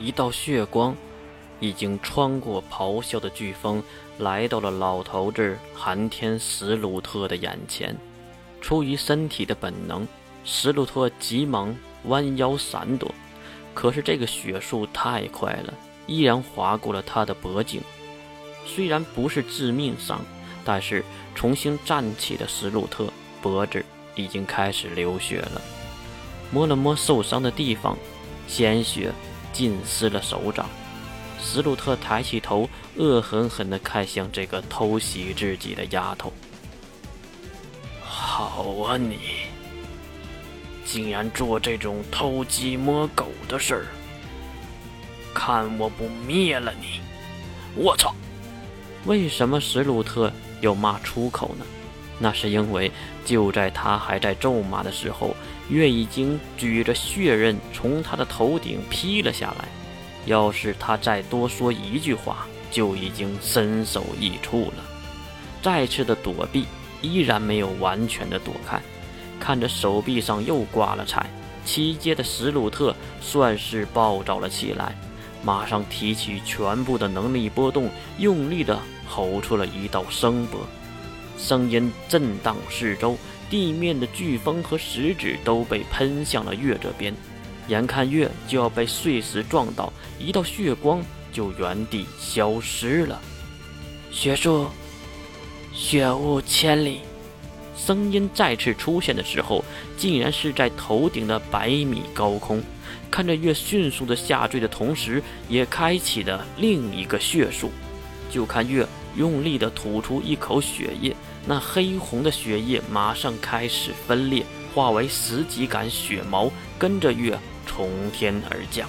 一道血光已经穿过咆哮的飓风，来到了老头子寒天史鲁特的眼前。出于身体的本能，史鲁特急忙弯腰闪躲，可是这个血速太快了，依然划过了他的脖颈。虽然不是致命伤，但是重新站起的史鲁特脖子已经开始流血了。摸了摸受伤的地方，鲜血浸湿了手掌。史鲁特抬起头，恶狠狠地看向这个偷袭自己的丫头。好啊，你竟然做这种偷鸡摸狗的事儿！看我不灭了你！我操！为什么史鲁特要骂出口呢？那是因为就在他还在咒骂的时候，月已经举着血刃从他的头顶劈了下来。要是他再多说一句话，就已经身首异处了。再次的躲避，依然没有完全的躲开。看着手臂上又挂了彩，七阶的史鲁特算是暴躁了起来。马上提起全部的能力波动，用力的吼出了一道声波，声音震荡四周，地面的飓风和石子都被喷向了月这边，眼看月就要被碎石撞倒，一道血光就原地消失了。血树，血雾千里。声音再次出现的时候，竟然是在头顶的百米高空。看着月迅速的下坠的同时，也开启了另一个血术。就看月用力的吐出一口血液，那黑红的血液马上开始分裂，化为十几杆血矛，跟着月从天而降。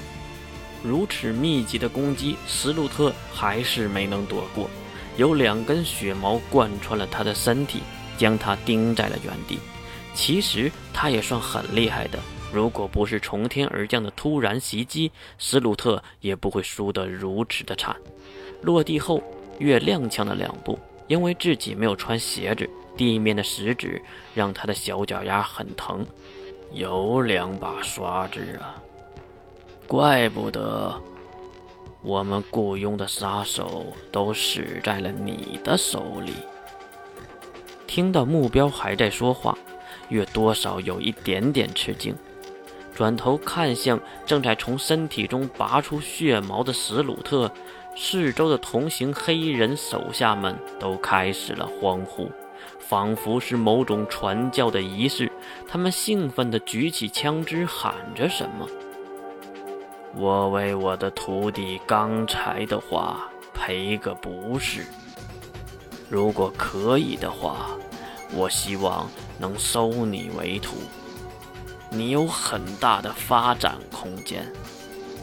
如此密集的攻击，斯鲁特还是没能躲过。有两根血矛贯穿了他的身体，将他钉在了原地。其实他也算很厉害的。如果不是从天而降的突然袭击，斯鲁特也不会输得如此的惨。落地后，月踉跄了两步，因为自己没有穿鞋子，地面的石子让他的小脚丫很疼。有两把刷子啊，怪不得我们雇佣的杀手都死在了你的手里。听到目标还在说话，月多少有一点点吃惊。转头看向正在从身体中拔出血毛的史鲁特，四周的同行黑衣人手下们都开始了欢呼，仿佛是某种传教的仪式。他们兴奋地举起枪支，喊着什么：“我为我的徒弟刚才的话赔个不是。如果可以的话，我希望能收你为徒。”你有很大的发展空间，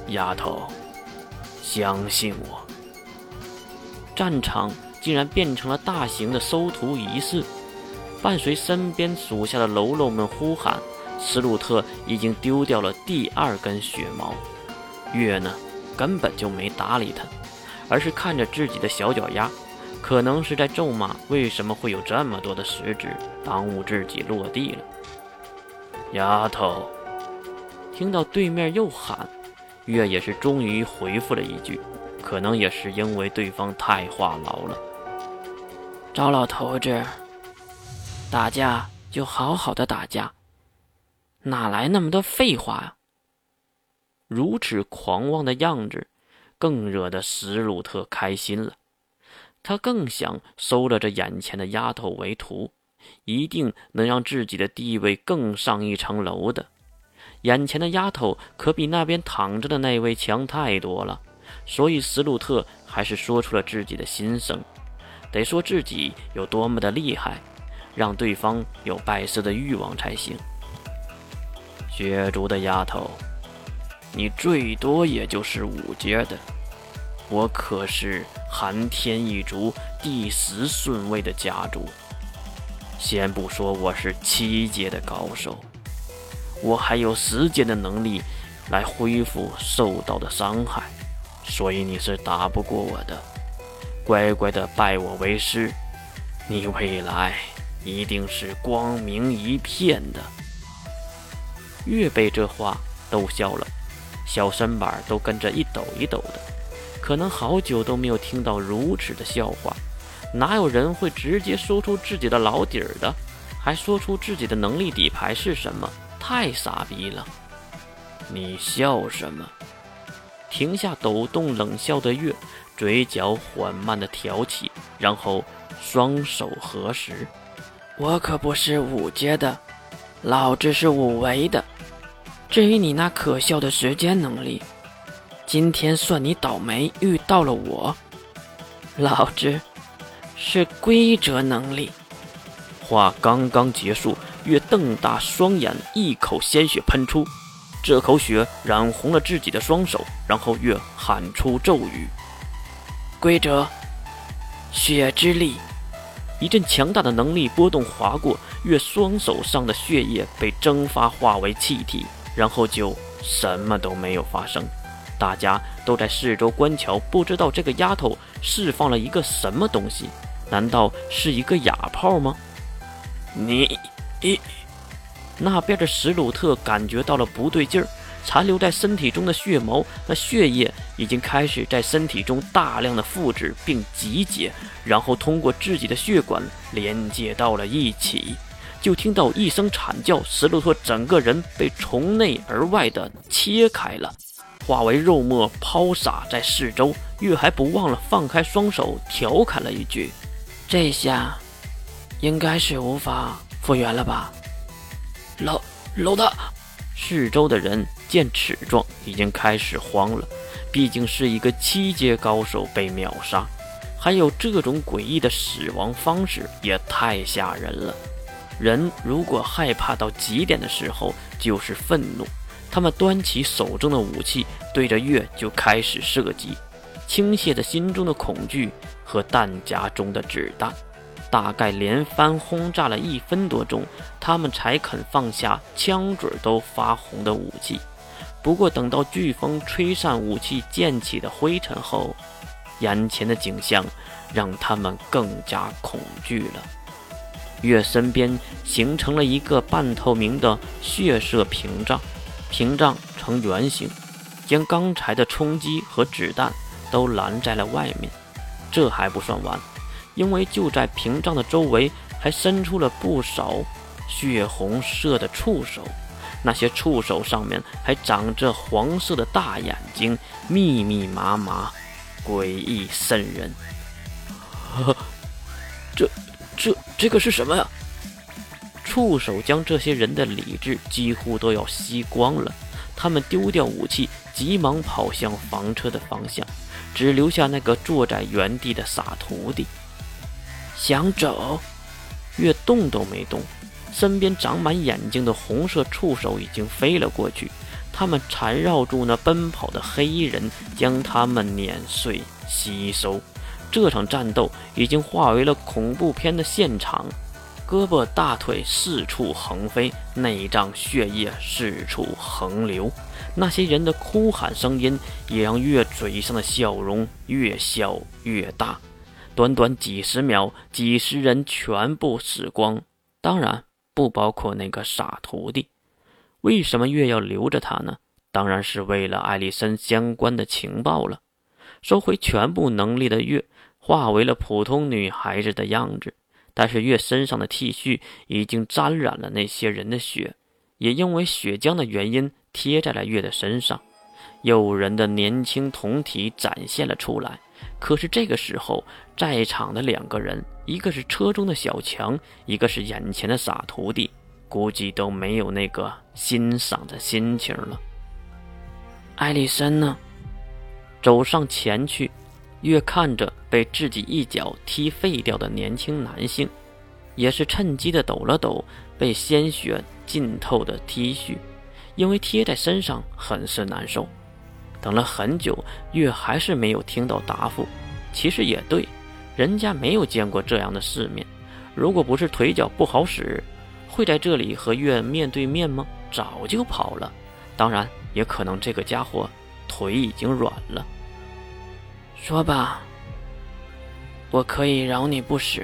丫头，相信我。战场竟然变成了大型的收徒仪式，伴随身边属下的喽啰们呼喊，斯鲁特已经丢掉了第二根血毛。月呢，根本就没搭理他，而是看着自己的小脚丫，可能是在咒骂为什么会有这么多的石子耽误自己落地了。丫头，听到对面又喊，月也是终于回复了一句，可能也是因为对方太话痨了。赵老头子，打架就好好的打架，哪来那么多废话呀？如此狂妄的样子，更惹得史鲁特开心了，他更想收了这眼前的丫头为徒。一定能让自己的地位更上一层楼的。眼前的丫头可比那边躺着的那位强太多了，所以斯鲁特还是说出了自己的心声，得说自己有多么的厉害，让对方有拜师的欲望才行。血族的丫头，你最多也就是五阶的，我可是寒天一族第十顺位的家族。先不说我是七阶的高手，我还有时间的能力来恢复受到的伤害，所以你是打不过我的。乖乖的拜我为师，你未来一定是光明一片的。月被这话逗笑了，小身板都跟着一抖一抖的。可能好久都没有听到如此的笑话，哪有人会直接说出自己的老底儿的，还说出自己的能力底牌是什么？太傻逼了！你笑什么？停下抖动冷笑的月，嘴角缓慢的挑起，然后双手合十。我可不是五阶的，老子是五维的。至于你那可笑的时间能力，今天算你倒霉遇到了我。老子是规则能力。话刚刚结束，月瞪大双眼，一口鲜血喷出。这口血染红了自己的双手，然后月喊出咒语：“规则，血之力。”一阵强大的能力波动划过月双手上的血液，被蒸发化为气体，然后就什么都没有发生。大家都在四周观瞧，不知道这个丫头释放了一个什么东西？难道是一个哑炮吗？你，一，那边的史鲁特感觉到了不对劲儿，残留在身体中的血毛，那血液已经开始在身体中大量的复制并集结，然后通过自己的血管连接到了一起。就听到一声惨叫，史鲁特整个人被从内而外的切开了，化为肉末抛洒在四周。月还不忘了放开双手，调侃了一句：“这下。”应该是无法复原了吧，老老大。四周的人见此状，已经开始慌了。毕竟是一个七阶高手被秒杀，还有这种诡异的死亡方式，也太吓人了。人如果害怕到极点的时候，就是愤怒。他们端起手中的武器，对着月就开始射击，倾泻着心中的恐惧和弹夹中的子弹。大概连番轰炸了一分多钟，他们才肯放下枪嘴都发红的武器。不过，等到飓风吹散武器溅起的灰尘后，眼前的景象让他们更加恐惧了。月身边形成了一个半透明的血色屏障，屏障呈圆形，将刚才的冲击和子弹都拦在了外面。这还不算完。因为就在屏障的周围，还伸出了不少血红色的触手，那些触手上面还长着黄色的大眼睛，密密麻麻，诡异渗人。这、这、这个是什么呀？触手将这些人的理智几乎都要吸光了，他们丢掉武器，急忙跑向房车的方向，只留下那个坐在原地的傻徒弟。想走，越动都没动。身边长满眼睛的红色触手已经飞了过去，他们缠绕住那奔跑的黑衣人，将他们碾碎吸收。这场战斗已经化为了恐怖片的现场，胳膊大腿四处横飞，内脏血液四处横流。那些人的哭喊声音也让月嘴上的笑容越笑越大。短短几十秒，几十人全部死光，当然不包括那个傻徒弟。为什么月要留着他呢？当然是为了艾丽森相关的情报了。收回全部能力的月，化为了普通女孩子的样子，但是月身上的 T 恤已经沾染了那些人的血，也因为血浆的原因贴在了月的身上。诱人的年轻酮体展现了出来。可是这个时候，在场的两个人，一个是车中的小强，一个是眼前的傻徒弟，估计都没有那个欣赏的心情了。艾丽森呢？走上前去，越看着被自己一脚踢废掉的年轻男性，也是趁机的抖了抖被鲜血浸透的 T 恤，因为贴在身上很是难受。等了很久，月还是没有听到答复。其实也对，人家没有见过这样的世面。如果不是腿脚不好使，会在这里和月面对面吗？早就跑了。当然，也可能这个家伙腿已经软了。说吧，我可以饶你不死。